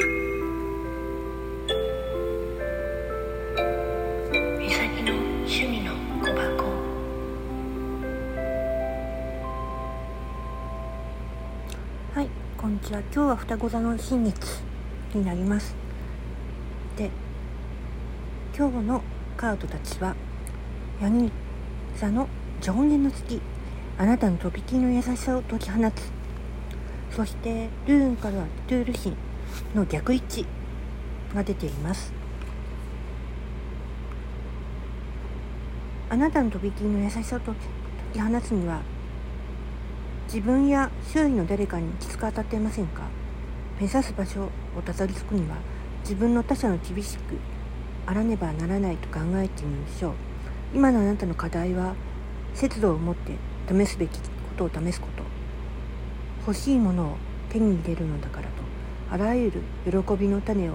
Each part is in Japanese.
はい、こんにちは。今日は双子座の新月になります。で、今日のカードたちは、ヤギ座の上限の月、あなたのとびきりの優しさを解き放つ。そして、ルーンからはトゥール神の逆位置が出ています。あなたのとびきりの優しさを解き放つには、自分や周囲の誰かにきつく当たっていませんか？目指す場所をたどり着くには自分の他者の厳しくあらねばならないと考えてみましょう。今のあなたの課題は節度を持って試すべきことを試すこと。欲しいものを手に入れるのだからと。あらゆる喜びの種を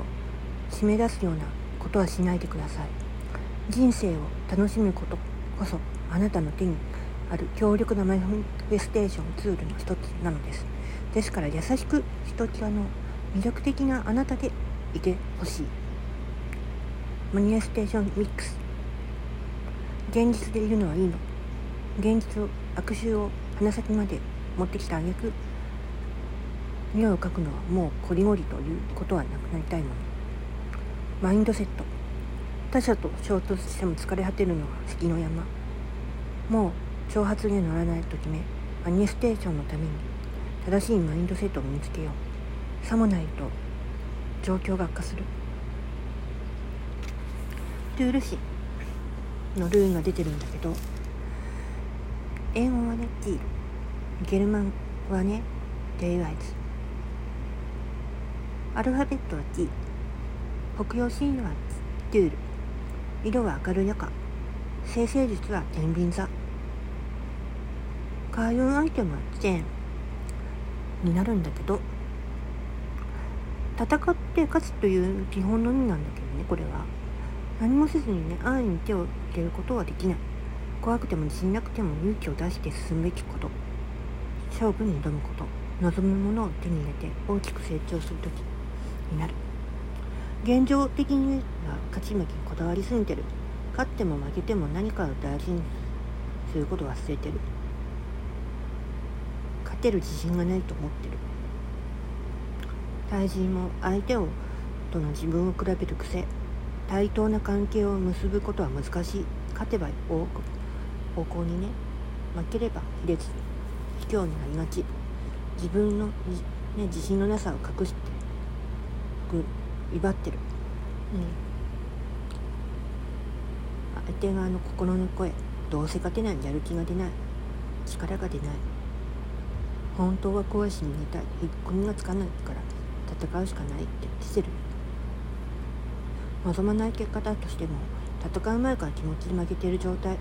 締め出すようなことはしないでください。人生を楽しむことこそあなたの手にある強力なマニフェステーションツールの一つなのです。ですから優しくひときわの魅力的なあなたでいてほしい。マニフェステーションミックス。現実でいるのはいいの。現実を悪臭を鼻先まで持ってきた挙句目を描くのはもうこりごりということはなくなりたいもの。マインドセット。他者と衝突しても疲れ果てるのが関の山。もう挑発に乗らないと決めマニステーションのために正しいマインドセットを身につけよう。さもないと状況が悪化する。トゥール市のルーンが出てるんだけど英語はね T ゲルマンはねデイワイズ。アルファベットは T 北洋神話はトゥール色は明るい赤生成術は天秤座。開運アイテムはチェーン。になるんだけど。戦って勝つという基本の意味なんだけどねこれは。何もせずにね安易に手をつけることはできない。怖くても自信なくても勇気を出して進むべきこと。勝負に挑むこと。望むものを手に入れて大きく成長する時。になる。現状的には勝ち負けにこだわりすぎてる。勝っても負けても何かを大事にすることを忘れてる。勝てる自信がないと思ってる。対人も相手をとの自分を比べる癖。対等な関係を結ぶことは難しい。勝てば多く方向にね負ければ卑劣。卑怯になりがち。自分の、ね、自信のなさを隠して威張ってる、うん、相手側の心の声どうせ勝てないやる気が出ない。力が出ない。本当は怖いし逃げたい。引っ込みがつかないから戦うしかないってしてる望まない結果だとしても戦う前から気持ちで負けている状態。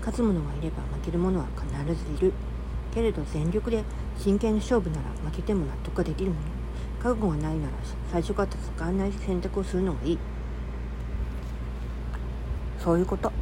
勝つ者がいれば負ける者は必ずいる。けれど全力で真剣な勝負なら負けても納得ができるもの覚悟がないなら最初から使わない選択をするのがいい。そういうこと。